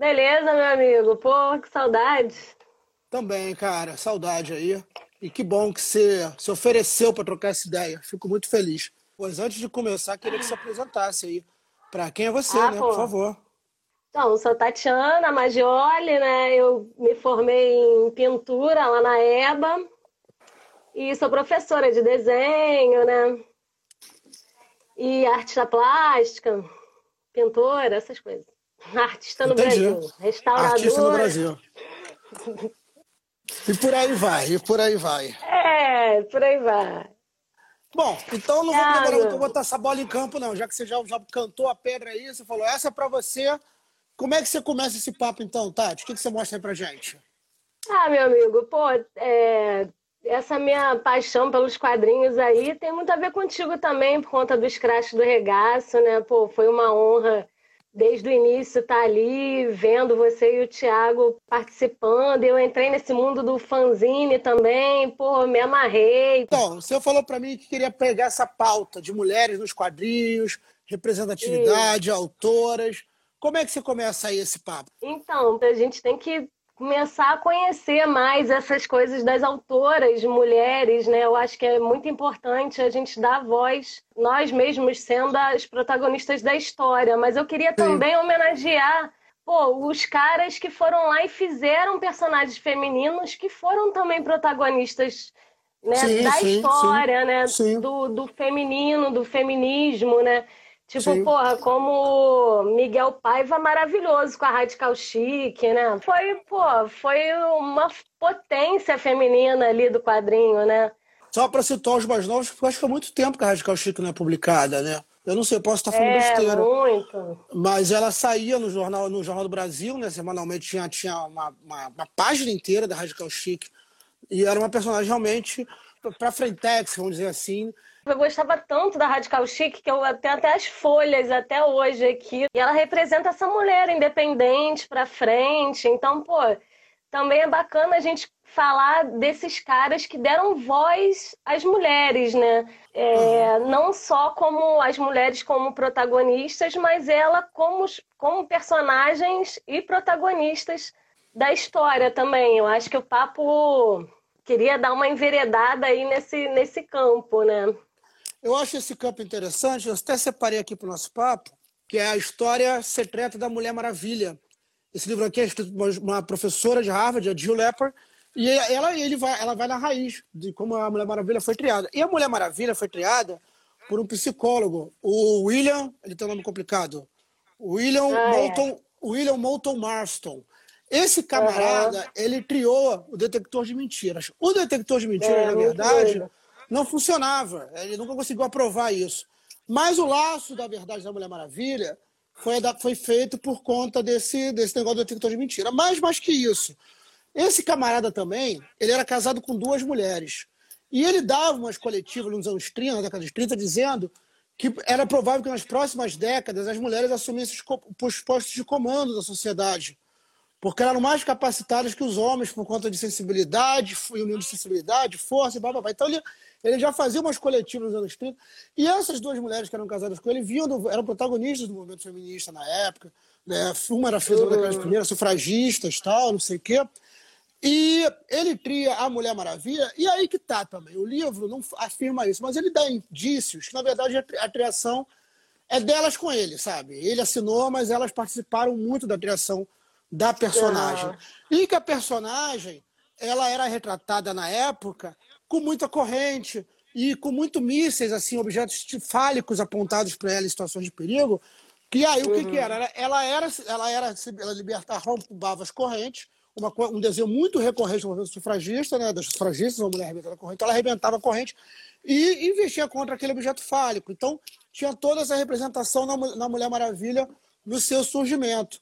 Beleza, meu amigo. Pô, que saudade. Também, cara, saudade aí. E que bom que você se ofereceu para trocar essa ideia. Fico muito feliz. Pois antes de começar, queria que você apresentasse aí. Para quem é você, ah, né? Pô. Por favor. Então, sou Tatiana Magioli, né? Eu me formei em pintura lá na EBA e sou professora de desenho, né? E artista plástica, pintora, essas coisas. Artista no Entendi. Brasil, restauradora. Artista no Brasil. E por aí vai, e por aí vai. É, por aí vai. Bom, então não vou demorar muito botar essa bola em campo, não. Já que você já, já cantou a pedra aí, você falou, essa é pra você. Como é que você começa esse papo, então, Tati? O que, que você mostra aí pra gente? Ah, meu amigo, pô, é... essa minha paixão pelos quadrinhos aí tem muito a ver contigo também, por conta dos crashes do regaço, né? Pô, foi uma honra desde o início estar tá ali vendo você e o Thiago participando. Eu entrei nesse mundo do fanzine também, pô, me amarrei. Então, você falou para mim que queria pegar essa pauta de mulheres nos quadrinhos, representatividade, Isso. autoras. Como é que você começa aí esse papo? Então, a gente tem que começar a conhecer mais essas coisas das autoras mulheres, né? Eu acho que é muito importante a gente dar voz, nós mesmos sendo as protagonistas da história. Mas eu queria também Sim. homenagear pô, os caras que foram lá e fizeram personagens femininos que foram também protagonistas né, sim, da sim, história, sim, né? Do, do feminino, do feminismo, né? Tipo, Sim. porra, como Miguel Paiva maravilhoso com a Radical Chic, né? Foi, pô, foi uma potência feminina ali do quadrinho, né? Só para citar os mais novos, porque eu acho que há muito tempo que a Radical Chic não é publicada, né? Eu não sei, posso estar falando é, besteira. Muito. Mas ela saía no jornal, no jornal do Brasil, né? Semanalmente tinha, tinha uma, uma, uma página inteira da Radical Chic. E era uma personagem realmente para frentex, vamos dizer assim, eu gostava tanto da Radical Chic que eu tenho até as folhas até hoje aqui. E ela representa essa mulher independente para frente. Então, pô, também é bacana a gente falar desses caras que deram voz às mulheres, né? É, uhum. Não só como as mulheres como protagonistas, mas ela como, como personagens e protagonistas da história também. Eu acho que o papo queria dar uma enveredada aí nesse, nesse campo, né? Eu acho esse campo interessante, eu até separei aqui para o nosso papo, que é a história secreta da Mulher Maravilha. Esse livro aqui é escrito por uma professora de Harvard, a Jill Lepper, e ela, ele vai, ela vai na raiz de como a Mulher Maravilha foi criada. E a Mulher Maravilha foi criada por um psicólogo, o William, ele tem um nome complicado, William ah, é. Moulton, é. William Moulton Marston. Esse camarada, uhum. ele criou o detector de mentiras. O detector de mentiras, é, na verdade, não funcionava. Ele nunca conseguiu aprovar isso. Mas o laço da verdade da Mulher Maravilha foi, foi feito por conta desse, desse negócio do detector de mentira. Mas mais que isso, esse camarada também, ele era casado com duas mulheres. E ele dava umas coletivas nos anos 30, na década de 30, dizendo que era provável que nas próximas décadas as mulheres assumissem os postos de comando da sociedade. Porque eram mais capacitadas que os homens por conta de sensibilidade, união de sensibilidade, força e blá, blá, blá. Então ele, ele já fazia umas coletivas nos anos 30. E essas duas mulheres que eram casadas com ele vinham do, eram protagonistas do movimento feminista na época. Né? Uma era filha das primeiras sufragistas, tal, não sei o quê. E ele cria a Mulher Maravilha, e aí que tá também. O livro não afirma isso, mas ele dá indícios que, na verdade, a criação é delas com ele, sabe? Ele assinou, mas elas participaram muito da criação da personagem. E que a personagem, ela era retratada na época com muita corrente e com muito mísseis, assim, objetos fálicos apontados para ela em situações de perigo. Que aí o que, que era? Ela era, ela era, ela libertar, rompava as correntes, uma, um desenho muito recorrente do sufragista, né, das sufragistas, uma mulher arrebentando a corrente, ela arrebentava a corrente e investia contra aquele objeto fálico. Então, tinha toda essa representação na, na Mulher Maravilha no seu surgimento.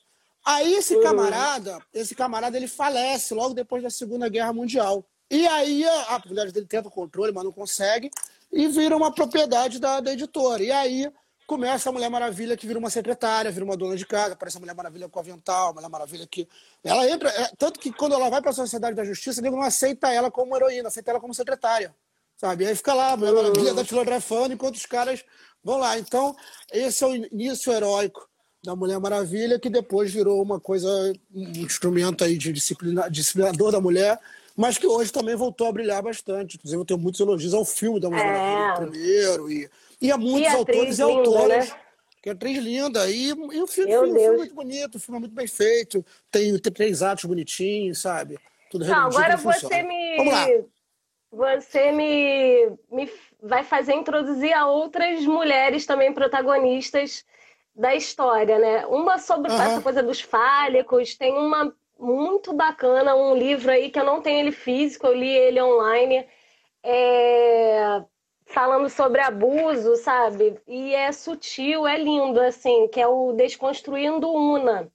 Aí esse camarada, esse camarada, ele falece logo depois da Segunda Guerra Mundial. E aí a, a mulher dele tenta o controle, mas não consegue, e vira uma propriedade da, da editora. E aí começa a Mulher Maravilha que vira uma secretária, vira uma dona de casa, aparece a Mulher Maravilha com avental, a Mulher Maravilha que. Ela entra. É, tanto que quando ela vai para a Sociedade da Justiça, nego não aceita ela como heroína, aceita ela como secretária. Sabe? E aí fica lá, a Mulher Maravilha da datilografando enquanto os caras vão lá. Então, esse é o início heróico da Mulher Maravilha, que depois virou uma coisa, um instrumento aí de disciplina, disciplinador da mulher, mas que hoje também voltou a brilhar bastante. Inclusive, eu tenho muitos elogios ao filme da Mulher é. Maravilha primeiro, e, e a muitos autores e autoras. Né? Que é atriz linda. E, e o filme, filme, filme é muito bonito, o filme é muito bem feito, tem, tem três atos bonitinhos, sabe? Tudo Não, agora você me. Vamos lá. Você me, me vai fazer introduzir a outras mulheres também protagonistas da história, né? Uma sobre uhum. essa coisa dos fálicos, tem uma muito bacana, um livro aí que eu não tenho ele físico, eu li ele online, é... falando sobre abuso, sabe? E é sutil, é lindo, assim, que é o Desconstruindo Una.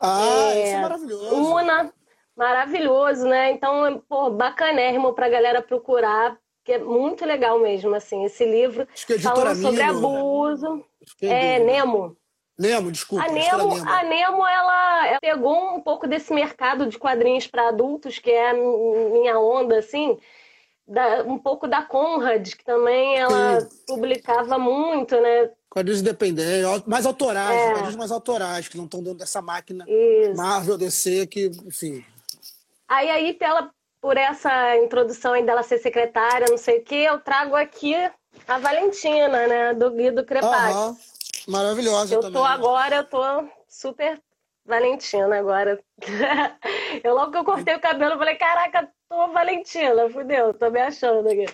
Ah, é... isso é maravilhoso. Una, maravilhoso, né? Então, pô, bacanérrimo pra galera procurar, que é muito legal mesmo, assim, esse livro é falando sobre abuso. É, Nemo. Nemo, desculpa. A Nemo, Nemo. A Nemo ela, ela, pegou um pouco desse mercado de quadrinhos para adultos, que é a minha onda, assim, da, um pouco da Conrad, que também ela Sim. publicava muito, né? Quadrinhos independentes, mais autorais, é. quadrinhos mais autorais, que não estão dentro dessa máquina Isso. Marvel, DC, que, enfim. Aí, aí pela, por essa introdução aí dela ser secretária, não sei o quê, eu trago aqui a Valentina, né, do Guido Crepati. Uhum. Maravilhosa eu também. Eu tô agora, eu tô super Valentina agora. eu logo que eu cortei o cabelo, eu falei, caraca, tô Valentina, fudeu, tô me achando aqui.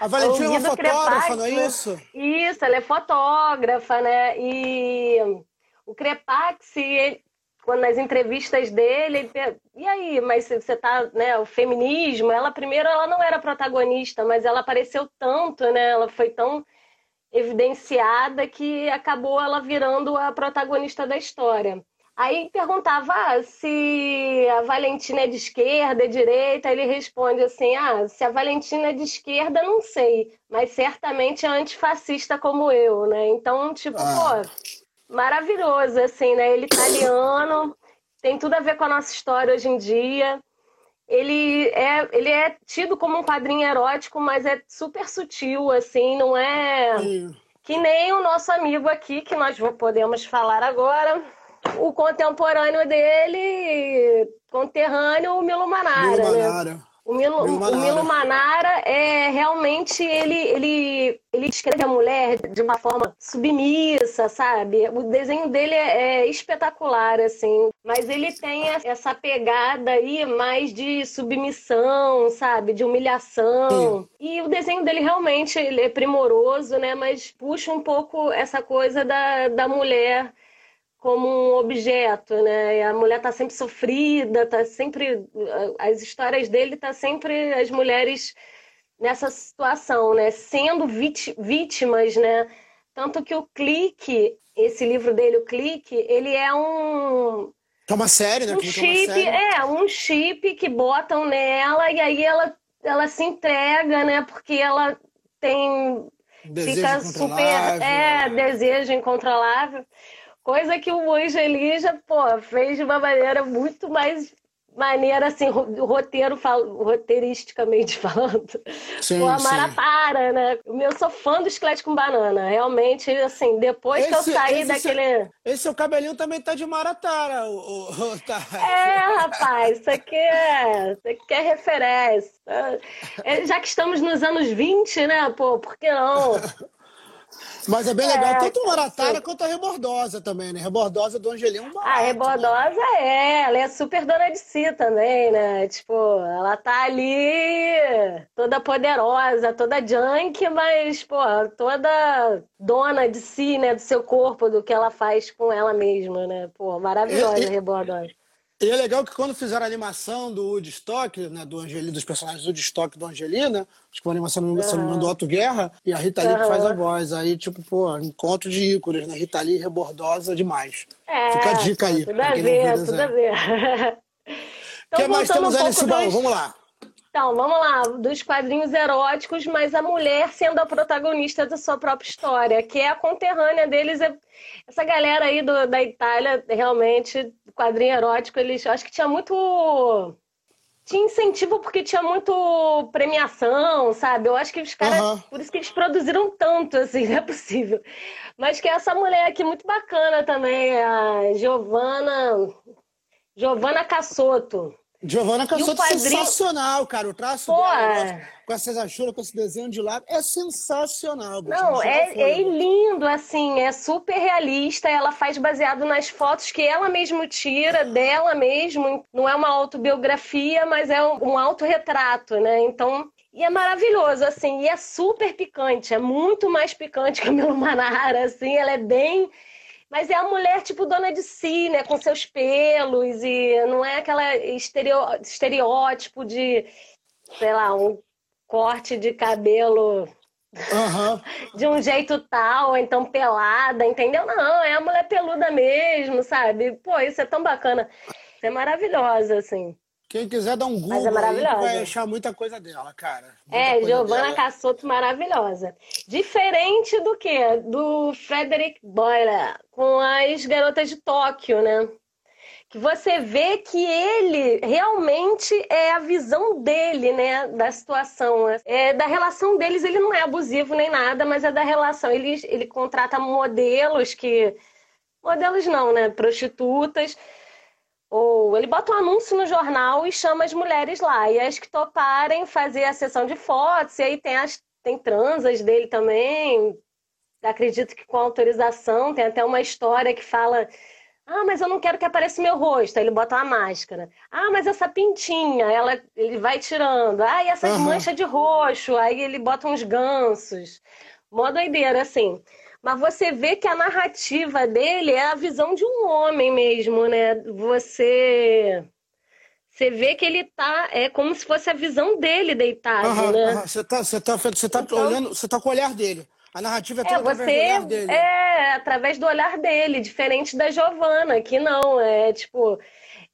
A Valentina é uma fotógrafa, não é isso? Isso, ela é fotógrafa, né? E o Crepax, ele, quando nas entrevistas dele, e aí, mas você tá, né, o feminismo, ela primeiro ela não era protagonista, mas ela apareceu tanto, né? Ela foi tão evidenciada que acabou ela virando a protagonista da história. Aí perguntava ah, se a Valentina é de esquerda, é direita. Ele responde assim: ah, se a Valentina é de esquerda, não sei, mas certamente é antifascista como eu, né? Então, tipo, ah. pô, maravilhoso, assim, né? Ele italiano, tem tudo a ver com a nossa história hoje em dia. Ele é, ele é tido como um quadrinho erótico, mas é super sutil, assim, não é. Sim. Que nem o nosso amigo aqui, que nós podemos falar agora, o contemporâneo dele, conterrâneo, o Milo Manara. Milo né? Manara. Né? O Milo, Milo Manara. o Milo Manara é realmente ele, ele, ele descreve a mulher de uma forma submissa, sabe? O desenho dele é, é espetacular, assim. Mas ele tem essa pegada aí mais de submissão, sabe? De humilhação. Sim. E o desenho dele realmente ele é primoroso, né? Mas puxa um pouco essa coisa da, da mulher como um objeto, né? A mulher está sempre sofrida, tá sempre as histórias dele tá sempre as mulheres nessa situação, né? Sendo vítimas, né? Tanto que o Clique, esse livro dele, o Clique, ele é um é uma série, né? Um chip, é, é, um chip que botam nela e aí ela ela se entrega, né? Porque ela tem desejo fica super é desejo incontrolável. Coisa que o Angeli já, pô, fez de uma maneira muito mais maneira, assim, roteiro, roteiristicamente falando. Sim, o Amara sim. para, né? Eu sou fã do Esqueleto com Banana. Realmente, assim, depois esse, que eu saí daquele... esse seu cabelinho também tá de Maratara. O, o, tá. É, rapaz, isso aqui é, isso aqui é referência. É, já que estamos nos anos 20, né, pô, por que não? Mas é bem legal, é, tanto Maratara quanto a Rebordosa também, né? Rebordosa do Angelinho é A Rebordosa né? é, ela é super dona de si também, né? Tipo, ela tá ali toda poderosa, toda junk, mas, pô, toda dona de si, né? Do seu corpo, do que ela faz com ela mesma, né? Pô, maravilhosa a Rebordosa. E é legal que quando fizeram a animação do Woodstock, né, do Angelina, dos personagens do Woodstock do Angelina, acho que foi uma animação uhum. do Otto Guerra, e a Rita Lee que faz a voz. Aí, tipo, pô, encontro de ícones, né? Rita Lee rebordosa demais. É, Fica a dica aí. Tudo a ver, tudo a ver. O que mais temos um aí nesse baú? Vamos lá. Então, vamos lá, dos quadrinhos eróticos, mas a mulher sendo a protagonista da sua própria história, que é a conterrânea deles. É... Essa galera aí do, da Itália, realmente, quadrinho erótico, eles acho que tinha muito tinha incentivo porque tinha muito premiação, sabe? Eu acho que os caras, uhum. por isso que eles produziram tanto, assim, não é possível. Mas que essa mulher aqui muito bacana também, a Giovana, Giovana Cassoto. Giovana Cassoto, quadrinho... sensacional, cara. O traço Pô, dela, é... com essas achuras, com esse desenho de lado, é sensacional. Não, é, é lindo, assim, é super realista. Ela faz baseado nas fotos que ela mesma tira, dela mesmo. Não é uma autobiografia, mas é um, um autorretrato, né? Então, e é maravilhoso, assim, e é super picante, é muito mais picante que a Milo Manara, assim, ela é bem mas é a mulher, tipo, dona de si, né? Com seus pelos e não é aquela estereótipo de, sei lá, um corte de cabelo uhum. de um jeito tal, então pelada, entendeu? Não, é a mulher peluda mesmo, sabe? Pô, isso é tão bacana. Isso é maravilhosa, assim. Quem quiser dar um é Google é vai achar muita coisa dela, cara. Muita é, Giovanna Cassoto maravilhosa. Diferente do que? Do Frederick Boyle, com as garotas de Tóquio, né? Que você vê que ele realmente é a visão dele, né? Da situação. É, da relação deles, ele não é abusivo nem nada, mas é da relação. Ele, ele contrata modelos que. Modelos não, né? Prostitutas ou ele bota um anúncio no jornal e chama as mulheres lá. E as que toparem fazer a sessão de fotos, e aí tem as tem transas dele também. Acredito que com autorização, tem até uma história que fala: "Ah, mas eu não quero que apareça meu rosto". Aí ele bota uma máscara. "Ah, mas essa pintinha", ela ele vai tirando. "Ah, e essas uhum. manchas de roxo". Aí ele bota uns gansos. Mó doideira assim. Mas você vê que a narrativa dele é a visão de um homem mesmo, né? Você você vê que ele tá é como se fosse a visão dele deitado, uhum, né? Você tá você tá você tá então, olhando, você tá com o olhar dele. A narrativa é toda é, você, através do olhar dele. É, através do olhar dele, diferente da Giovanna, que não, é tipo,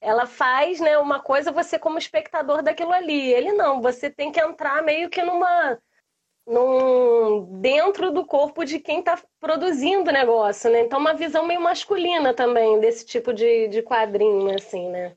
ela faz, né, uma coisa você como espectador daquilo ali. Ele não, você tem que entrar meio que numa num, dentro do corpo de quem está produzindo o negócio, né? Então, uma visão meio masculina também desse tipo de, de quadrinho, assim, né?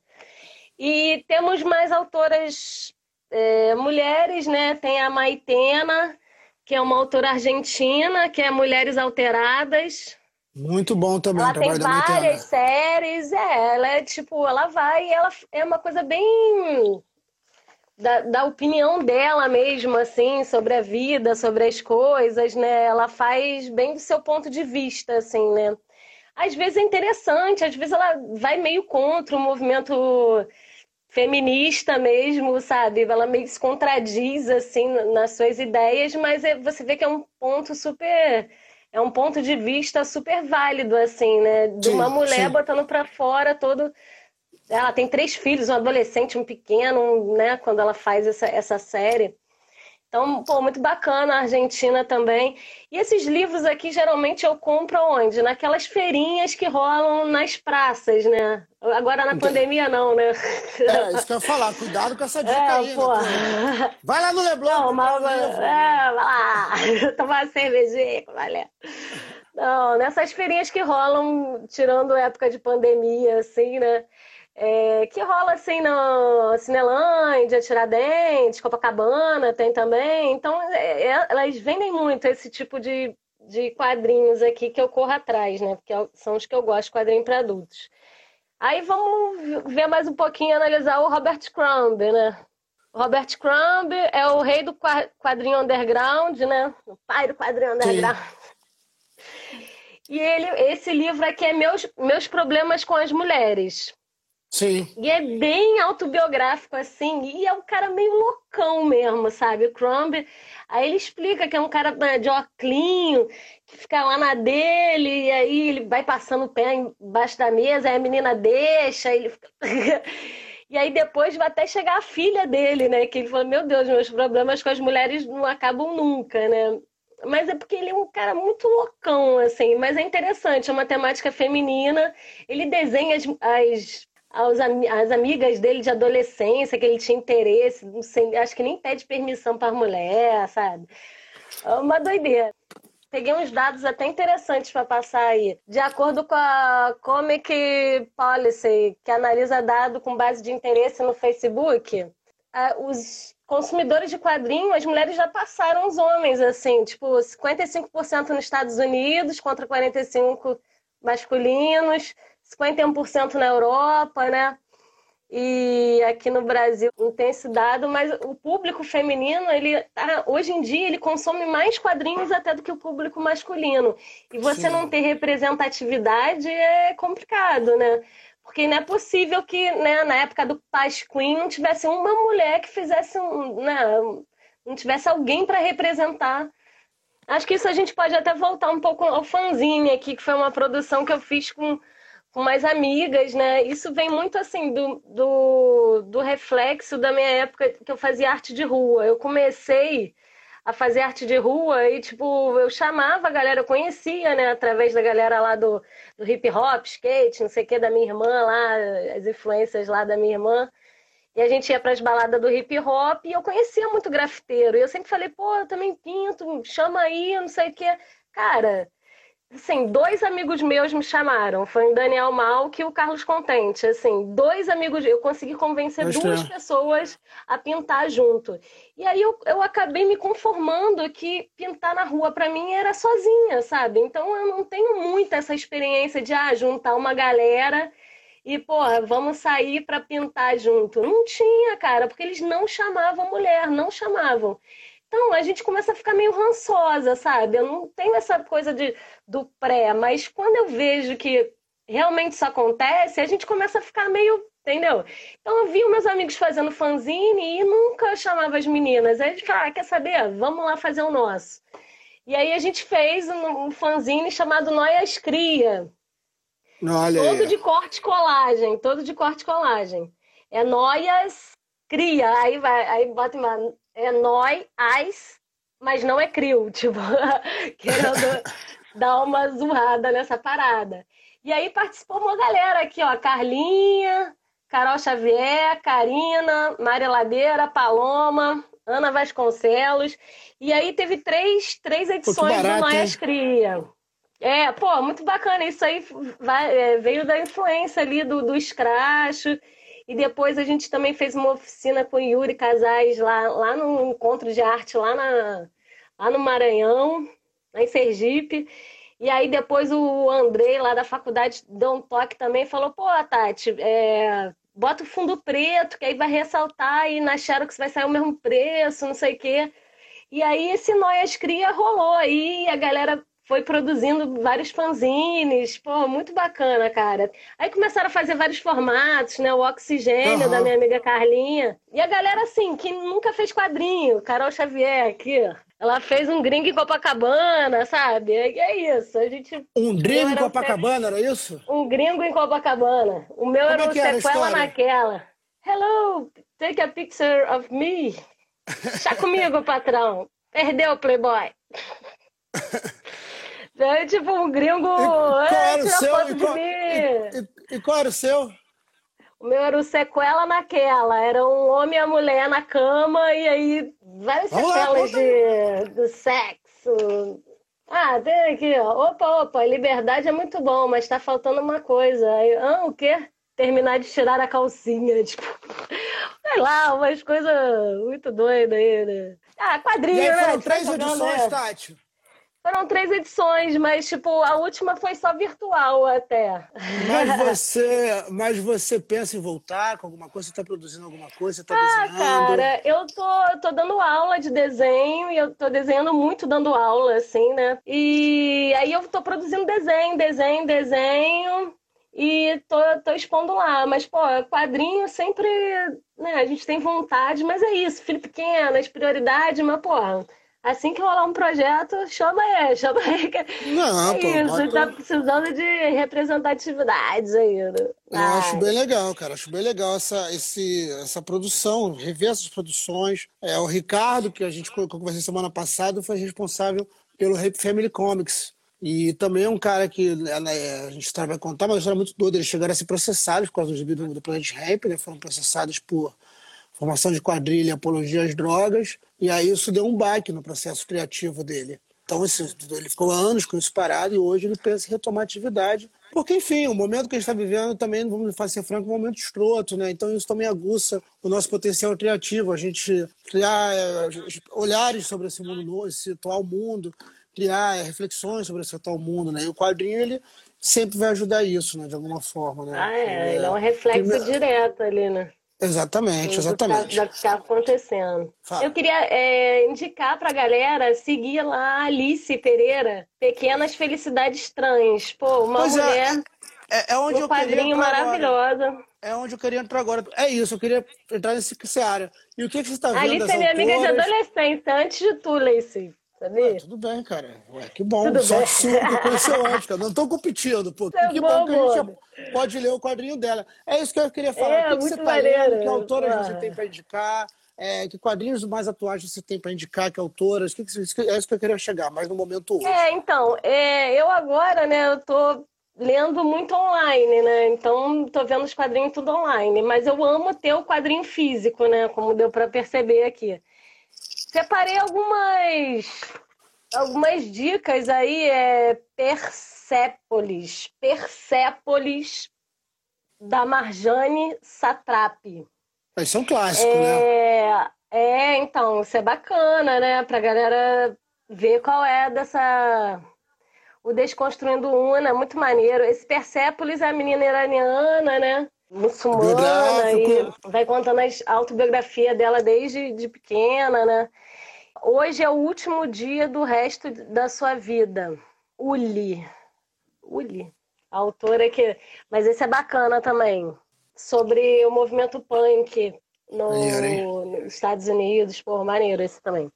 E temos mais autoras é, mulheres, né? Tem a Maitena, que é uma autora argentina, que é Mulheres Alteradas. Muito bom também. Ela tem várias séries, é, ela é tipo, ela vai, ela é uma coisa bem da, da, opinião dela mesmo, assim, sobre a vida, sobre as coisas, né? Ela faz bem do seu ponto de vista, assim, né? Às vezes é interessante, às vezes ela vai meio contra o movimento feminista mesmo, sabe? Ela meio que se contradiz, assim, nas suas ideias, mas é, você vê que é um ponto super... É um ponto de vista super válido, assim, né? De uma sim, mulher sim. botando para fora todo ela tem três filhos, um adolescente, um pequeno, né? Quando ela faz essa, essa série. Então, pô, muito bacana a Argentina também. E esses livros aqui, geralmente, eu compro onde? Naquelas feirinhas que rolam nas praças, né? Agora na pandemia, não, né? É, isso que eu ia falar. Cuidado com essa dica é, aí, pô. Né? Vai lá no Leblon. Não, mas, é, vai lá. Tomar cervejinha, valeu. Não, nessas feirinhas que rolam, tirando época de pandemia, assim, né? É, que rola assim no Cinelândia, Tiradentes, Copacabana tem também. Então, é, é, elas vendem muito esse tipo de, de quadrinhos aqui que eu corro atrás, né? Porque é são os que eu gosto, quadrinho para adultos. Aí vamos ver mais um pouquinho, analisar o Robert Crumb, né? Robert Crumb é o rei do quadrinho underground, né? O pai do quadrinho underground. Sim. E ele, esse livro aqui é meus, meus problemas com as mulheres. Sim. E é bem autobiográfico, assim, e é um cara meio loucão mesmo, sabe? O Crumb. Aí ele explica que é um cara né, de oclinho, que fica lá na dele, e aí ele vai passando o pé embaixo da mesa, aí a menina deixa, ele fica... E aí depois vai até chegar a filha dele, né? Que ele falou, meu Deus, meus problemas com as mulheres não acabam nunca, né? Mas é porque ele é um cara muito loucão, assim. Mas é interessante, é uma temática feminina. Ele desenha as, as aos, as amigas dele de adolescência, que ele tinha interesse, não sei, acho que nem pede permissão para mulher, sabe? É uma doideira. Peguei uns dados até interessantes para passar aí. De acordo com a Comic Policy, que analisa dado com base de interesse no Facebook, os consumidores de quadrinhos, as mulheres já passaram os homens, assim, tipo, 55% nos Estados Unidos contra 45% masculinos, 51% na Europa, né? E aqui no Brasil não tem esse dado, mas o público feminino, ele tá, hoje em dia, ele consome mais quadrinhos até do que o público masculino. E você Sim. não ter representatividade é complicado, né? Porque não é possível que, né, na época do Pasquim, não tivesse uma mulher que fizesse um. Né, não tivesse alguém para representar. Acho que isso a gente pode até voltar um pouco ao fanzine aqui, que foi uma produção que eu fiz com, com mais amigas, né? Isso vem muito assim do, do, do reflexo da minha época que eu fazia arte de rua. Eu comecei a fazer arte de rua e, tipo, eu chamava a galera, eu conhecia, né, através da galera lá do, do hip hop, skate, não sei o que, da minha irmã lá, as influências lá da minha irmã. E a gente ia para as baladas do hip hop e eu conhecia muito grafiteiro. E eu sempre falei, pô, eu também pinto, chama aí, não sei o que. Cara, Assim, dois amigos meus me chamaram. Foi o Daniel Malk e o Carlos Contente. Assim, dois amigos, eu consegui convencer Mas duas é. pessoas a pintar junto. E aí eu, eu acabei me conformando que pintar na rua para mim era sozinha, sabe? Então eu não tenho muito essa experiência de ah, juntar uma galera e, porra, vamos sair para pintar junto. Não tinha, cara, porque eles não chamavam mulher, não chamavam. Então, a gente começa a ficar meio rançosa, sabe? Eu não tenho essa coisa de, do pré, mas quando eu vejo que realmente isso acontece, a gente começa a ficar meio, entendeu? Então, eu vi meus amigos fazendo fanzine e nunca chamava as meninas. Aí a gente fala, ah, quer saber? Vamos lá fazer o nosso. E aí a gente fez um, um fanzine chamado Noias Cria. Olha todo aí. de corte colagem, todo de corte colagem. É Noias Cria. Aí vai, aí bota uma é Noi, Ais, mas não é Crio, tipo, querendo dar uma zoada nessa parada. E aí participou uma galera aqui, ó, Carlinha, Carol Xavier, Karina, Maria Ladeira, Paloma, Ana Vasconcelos. E aí teve três, três edições barato, do Noias Cria. É, pô, muito bacana. Isso aí vai, é, veio da influência ali do, do escracho. E depois a gente também fez uma oficina com Yuri Casais lá, lá no encontro de arte, lá, na, lá no Maranhão, lá em Sergipe. E aí depois o Andrei, lá da faculdade, deu um toque também falou, pô, Tati, é, bota o fundo preto, que aí vai ressaltar e na Xerox vai sair o mesmo preço, não sei o quê. E aí esse Noias Cria rolou aí, a galera foi produzindo vários fanzines, pô, muito bacana, cara. Aí começaram a fazer vários formatos, né? O Oxigênio, uhum. da minha amiga Carlinha. E a galera, assim, que nunca fez quadrinho, Carol Xavier, aqui, ela fez um gringo em Copacabana, sabe? É isso. A gente. Um gringo em Copacabana, era isso? Um gringo em Copacabana. O meu Como era é o sequela naquela. Hello, take a picture of me. Chá comigo, patrão. Perdeu, Playboy. É tipo um gringo. E era o seu? E qual, e, e, e qual era o seu? O meu era o sequela naquela. Era um homem e a mulher na cama, e aí várias Vamos sequelas lá, de, de sexo. Ah, tem aqui, ó. Opa, opa, liberdade é muito bom, mas tá faltando uma coisa. Aí, ah, o quê? Terminar de tirar a calcinha, tipo. Sei lá, umas coisas muito doidas aí, né? Ah, quadrinho, e aí foram né? três edições, né? Tati. Foram três edições, mas tipo, a última foi só virtual até. Mas você, mas você pensa em voltar com alguma coisa? Você está produzindo alguma coisa? Você tá ah, desenhando? cara, eu tô, tô dando aula de desenho e eu tô desenhando muito dando aula, assim, né? E aí eu tô produzindo desenho, desenho, desenho e tô, tô expondo lá. Mas, pô, quadrinho sempre, né? A gente tem vontade, mas é isso, filho pequeno, as prioridades, mas, pô Assim que rolar um projeto, chama aí, chama aí. Não, é pô, isso, pode... tá precisando de representatividades aí. Né? Eu acho bem legal, cara. Acho bem legal essa, esse, essa produção, rever essas produções. É, o Ricardo, que a gente conversou semana passada, foi responsável pelo Rape Family Comics. E também é um cara que né, né a gente vai contar, mas uma história muito doida. Eles chegaram a ser processados por causa do do, Planet Ramp, né? Foram processados por formação de quadrilha, apologia às drogas, e aí isso deu um baque no processo criativo dele. Então ele ficou anos com isso parado e hoje ele pensa em retomar a atividade Porque, enfim, o momento que a gente está vivendo também, vamos ser franco, é um momento escroto, né? Então isso também aguça o nosso potencial criativo, a gente criar é, olhares sobre esse mundo novo, esse atual mundo, criar é, reflexões sobre esse atual mundo, né? E o quadrinho, ele sempre vai ajudar isso, né? De alguma forma, né? Ah, é, ele é um reflexo primeiro... direto ali, né? Exatamente, exatamente. Do que está acontecendo. Fala. Eu queria é, indicar para a galera seguir lá a Alice Pereira, Pequenas Felicidades Trans. Pô, uma pois é, mulher. É, é onde um eu queria maravilhosa. Agora. É onde eu queria entrar agora. É isso, eu queria entrar nesse, nessa área. E o que, que você está vendo? Alice é minha autoras... amiga de adolescência, antes de tu, Lacey. Sabia? tudo bem, cara. Ué, que bom. Tudo Só eu conheceu antes, cara. Não estou competindo, pô. É que bom, bom que a gente pode ler o quadrinho dela. É isso que eu queria falar. É, o que, que você está lendo? Que autoras você tem para indicar? É, que quadrinhos mais atuais você tem para indicar? Que autoras? Que, que, é isso que eu queria chegar, mas no momento hoje. É, então, é, eu agora, né, eu tô lendo muito online, né? Então, tô vendo os quadrinhos tudo online. Mas eu amo ter o quadrinho físico, né? Como deu para perceber aqui. Separei algumas algumas dicas aí é Persépolis, Persépolis da Marjane Satrapi. Mas são clássicos, é, né? É, então, isso é bacana, né? Pra galera ver qual é dessa. O Desconstruindo Una, muito maneiro. Esse Persépolis é a menina iraniana, né? Muçulmana e vai contando a autobiografia dela desde de pequena, né? Hoje é o último dia do resto da sua vida. Uli. Uli. A autora que. Mas esse é bacana também. Sobre o movimento punk no, nos Estados Unidos. Pô, maneiro esse também.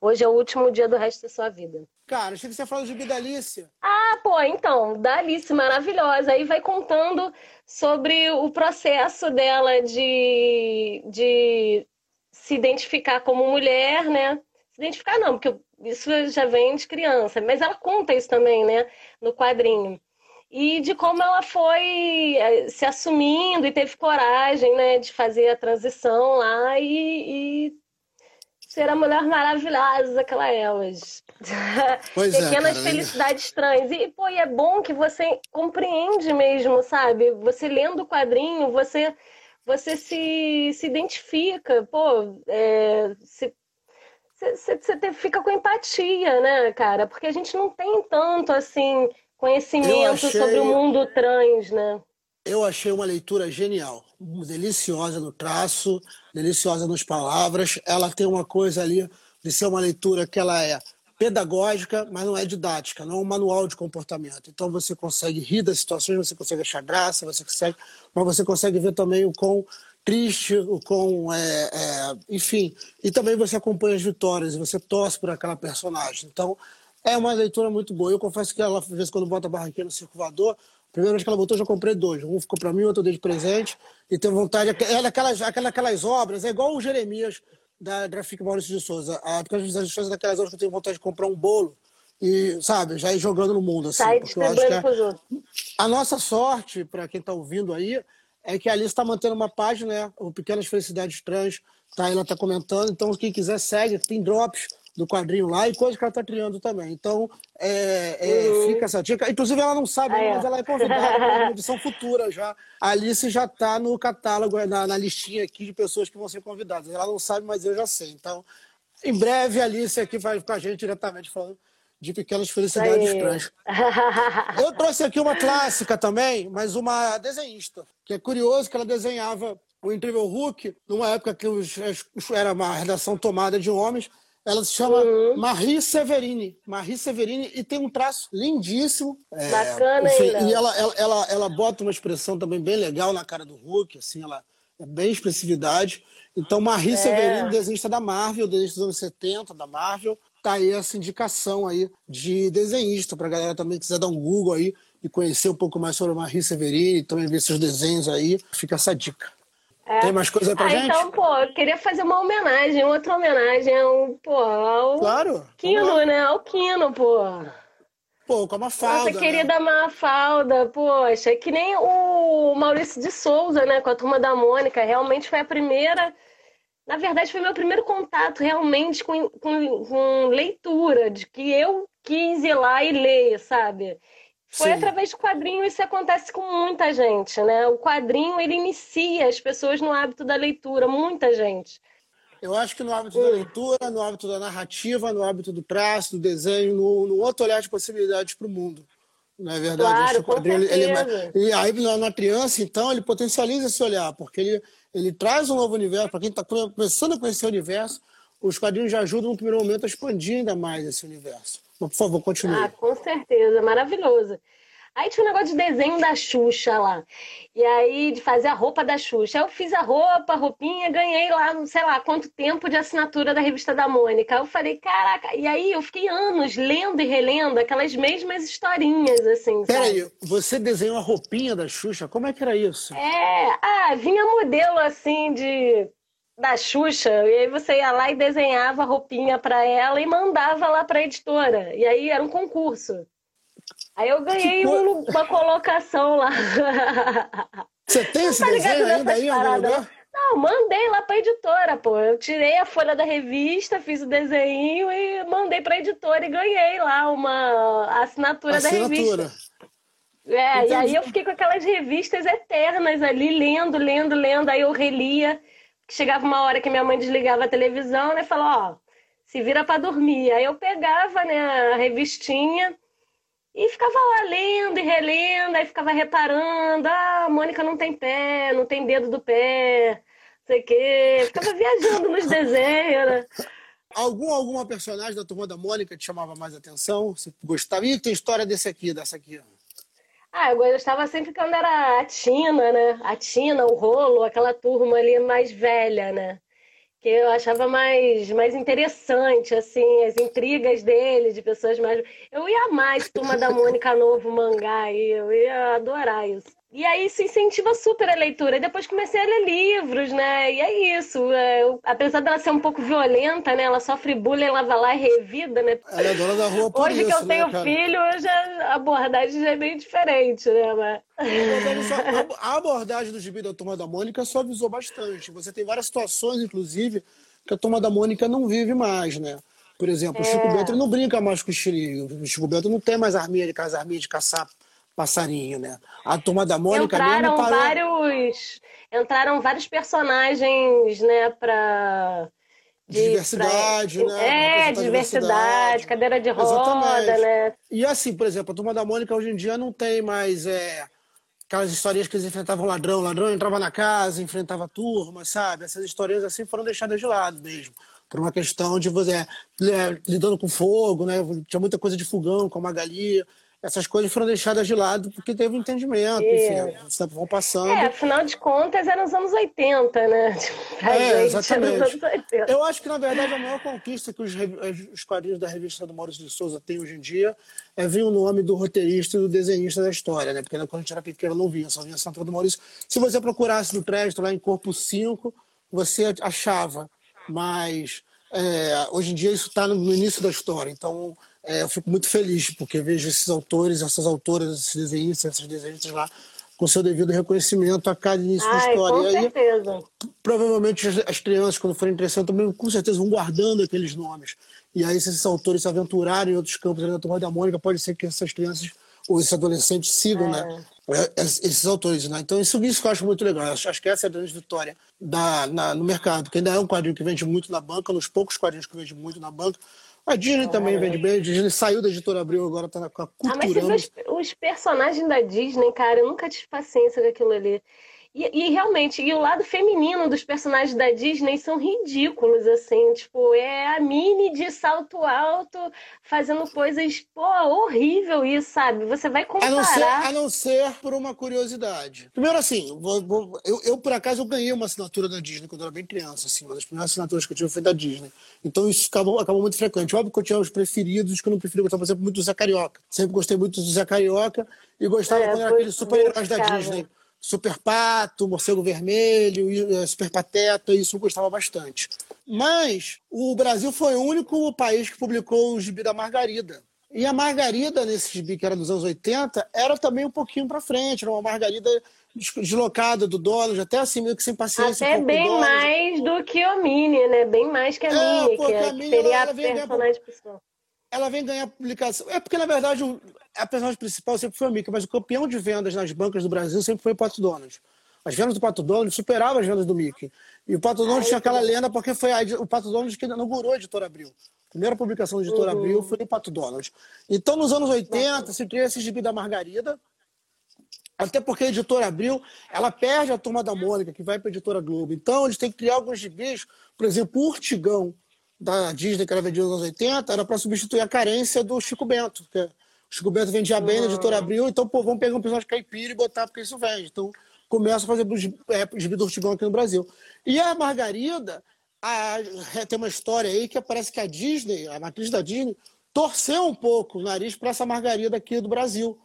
Hoje é o último dia do resto da sua vida. Cara, achei que você falou de da Alice. Ah, pô, então, da Alice, maravilhosa. Aí vai contando sobre o processo dela de, de se identificar como mulher, né? Se identificar não, porque isso já vem de criança, mas ela conta isso também, né, no quadrinho e de como ela foi eh, se assumindo e teve coragem né, de fazer a transição lá e, e ser a mulher maravilhosa que ela é hoje. Pois é, Pequenas é, felicidades estranhas. E, pô, e é bom que você compreende mesmo, sabe? Você lendo o quadrinho, você, você se, se identifica, pô, é, se, você, você fica com empatia, né, cara? Porque a gente não tem tanto, assim, conhecimento achei... sobre o mundo trans, né? Eu achei uma leitura genial, deliciosa no traço, deliciosa nas palavras. Ela tem uma coisa ali de ser uma leitura que ela é pedagógica, mas não é didática, não é um manual de comportamento. Então você consegue rir das situações, você consegue achar graça, você consegue, mas você consegue ver também o quão triste, o quão, é, é, enfim, e também você acompanha as vitórias, você torce por aquela personagem. Então é uma leitura muito boa. Eu confesso que ela, às vezes, quando bota a barraquinha no circulador, a primeira vez que ela botou, eu já comprei dois. Um ficou para mim, outro eu dei de presente. E tenho vontade. É daquelas, aquelas obras, é igual o Jeremias da Grafique Maurício de Souza. A Pequenas Visões é daquelas obras que eu tenho vontade de comprar um bolo e, sabe, já ir jogando no mundo. Assim, Sai distribuindo é... A nossa sorte, para quem está ouvindo aí, é que a Alice está mantendo uma página, né? O Pequenas Felicidades Trans, tá, ela está comentando. Então, quem quiser, segue. Tem drops do quadrinho lá e coisa que ela está criando também. Então, é, é, uhum. fica essa dica. Inclusive, ela não sabe, ah, mas ela é convidada para uma edição futura já. A Alice já está no catálogo, na, na, listinha aqui de pessoas que vão ser convidadas. Ela não sabe, mas eu já sei. Então, em breve, a Alice aqui vai com a gente diretamente falando de pequenas felicidades trans. Eu trouxe aqui uma clássica também, mas uma desenhista, que é curioso que ela desenhava o Incrível Hulk numa época que os, era uma redação tomada de homens ela se chama uhum. Marie Severini. Marie Severini e tem um traço lindíssimo. É, Bacana, enfim, E ela, ela, ela, ela, bota uma expressão também bem legal na cara do Hulk, assim, ela é bem expressividade. Então, Marie é. Severini, desenhista da Marvel, desenhista dos anos 70 da Marvel, tá aí essa indicação aí de desenhista, para a galera também quiser dar um Google aí e conhecer um pouco mais sobre a Marie Severini, também ver seus desenhos aí, fica essa dica. É. Tem mais coisa pra ah, gente? Então, pô, eu queria fazer uma homenagem, outra homenagem ao, pô, ao claro, Quino, né? Ao Quino, pô. Pô, com a Mafalda. Nossa querida né? Mafalda, poxa, que nem o Maurício de Souza, né, com a turma da Mônica, realmente foi a primeira. Na verdade, foi meu primeiro contato realmente com, com, com leitura, de que eu quis ir lá e ler, sabe? Foi Sim. através do quadrinho, isso acontece com muita gente, né? O quadrinho, ele inicia as pessoas no hábito da leitura, muita gente. Eu acho que no hábito da leitura, no hábito da narrativa, no hábito do traço, do desenho, no, no outro olhar de possibilidades para o mundo. Não é verdade? Claro, com ele, ele, é e aí, na criança, então, ele potencializa esse olhar, porque ele, ele traz um novo universo. Para quem está começando a conhecer o universo, os quadrinhos já ajudam no primeiro momento a expandir ainda mais esse universo. Mas, por favor, continue. Ah, com certeza, maravilhoso. Aí tinha um negócio de desenho da Xuxa lá. E aí, de fazer a roupa da Xuxa. Eu fiz a roupa, a roupinha, ganhei lá, não sei lá, quanto tempo de assinatura da revista da Mônica. Eu falei, caraca. E aí eu fiquei anos lendo e relendo aquelas mesmas historinhas, assim. Peraí, você desenhou a roupinha da Xuxa? Como é que era isso? É, ah, vinha modelo assim de da Xuxa, e aí você ia lá e desenhava a roupinha para ela e mandava lá para a editora. E aí era um concurso. Aí eu ganhei um, uma colocação lá. Você tem esse tá desenho ainda aí Não, não, mandei lá para editora, pô. Eu tirei a folha da revista, fiz o desenho e mandei para editora e ganhei lá uma assinatura, assinatura. da revista. É, Entendi. e aí eu fiquei com aquelas revistas eternas ali, lendo, lendo, lendo. Aí eu relia. Chegava uma hora que minha mãe desligava a televisão, né? Falou, ó, se vira para dormir. Aí eu pegava, né, a revistinha e ficava lá lendo e relendo, aí ficava reparando, ah, a Mônica não tem pé, não tem dedo do pé, não sei o quê. Ficava viajando nos desenhos, né? Algum, alguma personagem da Turma da Mônica te chamava mais atenção? Você gostava? Ih, tem história desse aqui, dessa aqui. Ah, eu gostava sempre quando era a Tina, né? A Tina, o Rolo, aquela turma ali mais velha, né? que eu achava mais, mais interessante, assim, as intrigas dele, de pessoas mais. Eu ia mais Turma da Mônica Novo mangá aí, eu ia adorar isso. E aí isso incentiva super a leitura. E depois comecei a ler livros, né? E é isso. É, eu, apesar dela ser um pouco violenta, né? Ela sofre bullying, ela vai lá e revida, né? Ela é dona da rua por Hoje isso, que eu tenho né, filho, já, a abordagem já é bem diferente, né? Mas... A abordagem do gibi da Turma da Mônica suavizou bastante. Você tem várias situações, inclusive, que a Turma da Mônica não vive mais, né? Por exemplo, é. o Chico é. Bento não brinca mais com o Xirinho. O Chico Bento não tem mais arminha, aquelas arminhas de caçar passarinho, né? A turma da Mônica entraram mesmo vários entraram vários personagens, né, para de, diversidade, pra... né? É, diversidade, diversidade, cadeira de roda, Exatamente. né? E assim, por exemplo, a turma da Mônica hoje em dia não tem mais é, aquelas histórias que eles enfrentavam ladrão, ladrão entrava na casa, enfrentava a turma, sabe? Essas histórias assim foram deixadas de lado mesmo. Por uma questão de você é, lidando com fogo, né? Tinha muita coisa de fogão, com a Magali essas coisas foram deixadas de lado porque teve um entendimento, enfim, vão passando. É, afinal de contas, eram os anos 80, né? Pra é, exatamente. Eu acho que, na verdade, a maior conquista que os, os quadrinhos da revista do Maurício de Souza têm hoje em dia é vir o nome do roteirista e do desenhista da história, né? Porque quando a gente era pequeno não via, só vinha a Santa do Maurício. Se você procurasse no crédito, lá em Corpo 5, você achava, mas é, hoje em dia isso está no, no início da história, então é, eu fico muito feliz, porque vejo esses autores, essas autoras, esses desenhistas, esses desenhistas lá, com seu devido reconhecimento a cada início Ai, da história. Com certeza. Aí, provavelmente as crianças, quando forem crescendo, também com certeza vão guardando aqueles nomes. E aí, se esses autores se aventurarem em outros campos da Turma da Mônica, pode ser que essas crianças ou esses adolescentes sigam, né, é. né? Esses autores, né? Então, isso, isso que eu acho muito legal. Acho, acho que essa é a grande vitória da, na, no mercado, que ainda é um quadrinho que vende muito na banca, nos poucos quadrinhos que vende muito na banca, a Disney também vende bem. A Disney saiu da editora Abril, agora tá na, com a cultura. Ah, mas os, os, personagens da Disney, cara, eu nunca tive paciência com aquilo ali. E, e, realmente, e o lado feminino dos personagens da Disney são ridículos, assim. Tipo, é a Minnie de salto alto fazendo coisas, pô, horrível isso, sabe? Você vai comparar... A não ser, a não ser por uma curiosidade. Primeiro, assim, vou, vou, eu, eu, por acaso, eu ganhei uma assinatura da Disney quando eu era bem criança, assim. Uma das primeiras assinaturas que eu tive foi da Disney. Então isso acabou, acabou muito frequente. Óbvio que eu tinha os preferidos, que eu não preferi. Gostava, por exemplo, muito do Zé Carioca. Sempre gostei muito do Zé Carioca e gostava é, quando era aqueles super-heróis da Disney. Super Pato, Morcego Vermelho, eh, Super Pateta, isso eu gostava bastante. Mas o Brasil foi o único país que publicou o gibi da Margarida. E a Margarida, nesse gibi que era dos anos 80, era também um pouquinho para frente, era uma Margarida deslocada do dólar, até assim, meio que sem paciência. Até bem mais do que o Mini, né? Bem mais que a é, Mini, que, a Mini, que seria a personagem principal. ela vem ganhar publicação. É porque, na verdade, a personagem principal sempre foi a Mickey, mas o campeão de vendas nas bancas do Brasil sempre foi o Pato Donald. As vendas do Pato Donald superavam as vendas do Mickey. E o Pato Donald tinha aquela lenda porque foi a, o Pato Donald que inaugurou a Editora Abril. A primeira publicação da Editora uhum. Abril foi o Pato Donald. Então, nos anos 80, se cria esse gibi da Margarida, até porque a Editora Abril, ela perde a Turma da Mônica, que vai para a Editora Globo. Então, eles têm que criar alguns gibis, por exemplo, o Urtigão, da Disney, que era vendido nos anos 80, era para substituir a carência do Chico Bento. Porque o Chico Bento vendia bem na Editora Abril, então, pô, vamos pegar um personagem caipira e botar porque isso vende. Então, começa a fazer é, gibi do aqui no Brasil. E a Margarida, a, tem uma história aí que parece que a Disney, a matriz da Disney, torceu um pouco o nariz para essa Margarida aqui do Brasil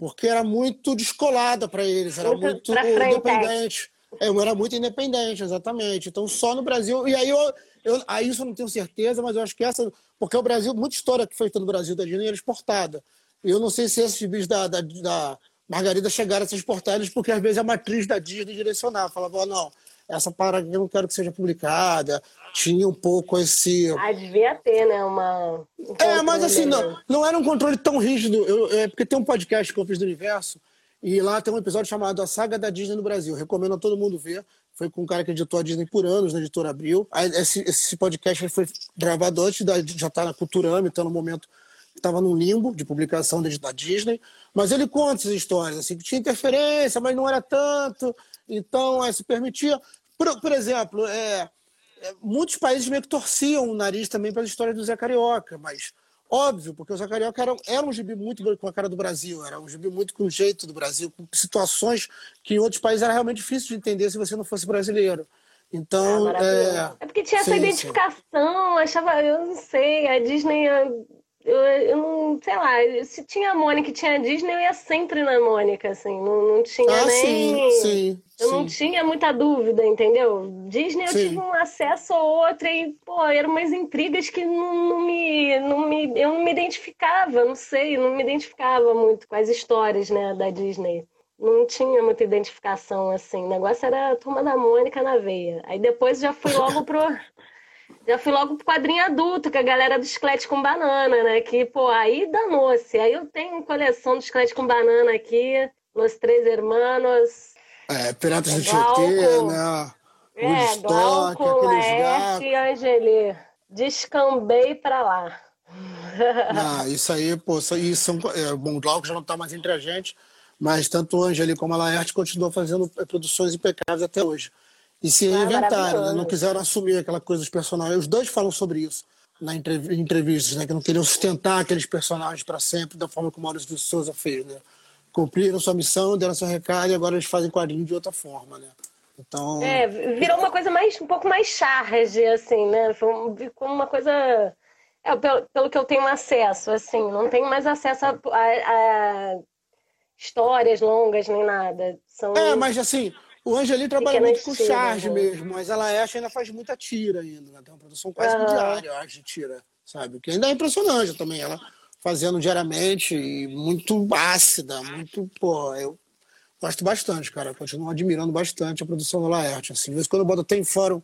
porque era muito descolada para eles, era muito, muito independente. É, eu era muito independente, exatamente. Então, só no Brasil. E aí, eu, eu, aí isso eu não tenho certeza, mas eu acho que essa. Porque o Brasil, muita história que foi feita no Brasil da Disney era exportada. Eu não sei se esses gibis da, da, da Margarida chegaram a ser exportados, porque às vezes a matriz da Disney direcionava, falava, oh, não, essa parada eu não quero que seja publicada. Tinha um pouco esse. Ah, devia ter, né? Uma. Um é, mas assim, não, não era um controle tão rígido. Eu, é porque tem um podcast que eu fiz do universo, e lá tem um episódio chamado A Saga da Disney no Brasil. Recomendo a todo mundo ver. Foi com um cara que editou a Disney por anos, na editora Abril. Esse, esse podcast foi gravado antes da, já estar tá na Culturama, então no momento estava num limbo de publicação da Disney. Mas ele conta essas histórias, assim, que tinha interferência, mas não era tanto. Então, é, se permitia. Por, por exemplo, é, é, muitos países meio que torciam o nariz também para a história do Zé Carioca, mas óbvio, porque o Zé Carioca era, era um gibi muito com a cara do Brasil, era um gibi muito com o jeito do Brasil, com situações que em outros países era realmente difícil de entender se você não fosse brasileiro. Então, ah, é... é porque tinha sim, essa identificação, sim. achava, eu não sei, a Disney eu, eu não, sei lá, se tinha a Mônica e tinha a Disney, eu ia sempre na Mônica, assim, não, não tinha ah, nem. Sim, sim, eu sim. não tinha muita dúvida, entendeu? Disney eu tive um acesso ou outro e, pô, eram umas intrigas que não, não, me, não me. Eu não me identificava, não sei, não me identificava muito com as histórias, né, da Disney. Não tinha muita identificação, assim. O negócio era a turma da Mônica na veia. Aí depois já fui logo pro. já fui logo pro quadrinho adulto, que é a galera do esqueleto com banana, né? Que, pô, aí danou-se. Aí eu tenho coleção do esqueleto com banana aqui, Los Três Hermanos. É, Piratas do Tietê, né? É, Glauco, Laerte e Angeli. Descambei pra lá. Ah, isso aí, pô, isso aí são. É, bom, o Glauco já não tá mais entre a gente, mas tanto o Angeli como a Laerte continuam fazendo produções impecáveis até hoje. E se reinventaram, né? não quiseram assumir aquela coisa dos personagens. Os dois falam sobre isso na entrevistas, né? que não queriam sustentar aqueles personagens para sempre da forma como o Maurício de Souza fez. Né? Cumpriram sua missão, deram seu recado e agora eles fazem quadrinho de outra forma. Né? Então... É, virou uma coisa mais, um pouco mais charge, assim, né? Ficou uma coisa... É, pelo, pelo que eu tenho acesso, assim, não tenho mais acesso a, a, a histórias longas nem nada. São... É, mas assim, o Angeli trabalha muito com charge né? mesmo, mas ela acha ainda faz muita tira ainda, né? Tem uma produção quase uhum. diária, eu acho, de tira, sabe? Que ainda é impressionante também, ela fazendo diariamente e muito ácida, muito, pô, eu gosto bastante, cara. Continuo admirando bastante a produção da Laerte, assim. Às vezes quando eu boto tem fórum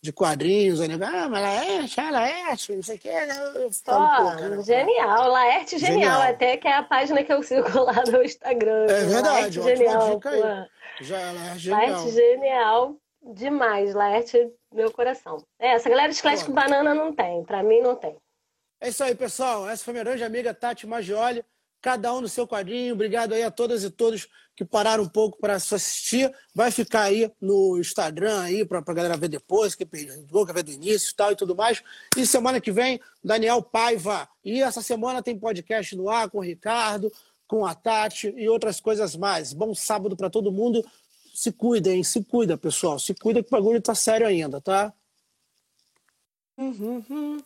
de quadrinhos, aí, ah, mas Laerte, ah, Laerte, não sei o que, né? Eu falo, oh, cara, genial, Laerte genial. genial, até que é a página que eu sigo lá no Instagram. É verdade, Laerte, genial, dica aí. Já ela é genial. Laerte genial demais. Laerte, meu coração. É, essa galera de com banana não tem. Pra mim, não tem. É isso aí, pessoal. Essa foi minha grande amiga Tati Magioli. Cada um no seu quadrinho. Obrigado aí a todas e todos que pararam um pouco para assistir. Vai ficar aí no Instagram aí para a galera ver depois, que perdeu, que ver do início tal e tudo mais. E semana que vem, Daniel Paiva. E essa semana tem podcast no ar com o Ricardo, com a Tati e outras coisas mais. Bom sábado para todo mundo. Se cuidem, se cuida, pessoal. Se cuida que o bagulho tá sério ainda, tá? Uhum, uhum.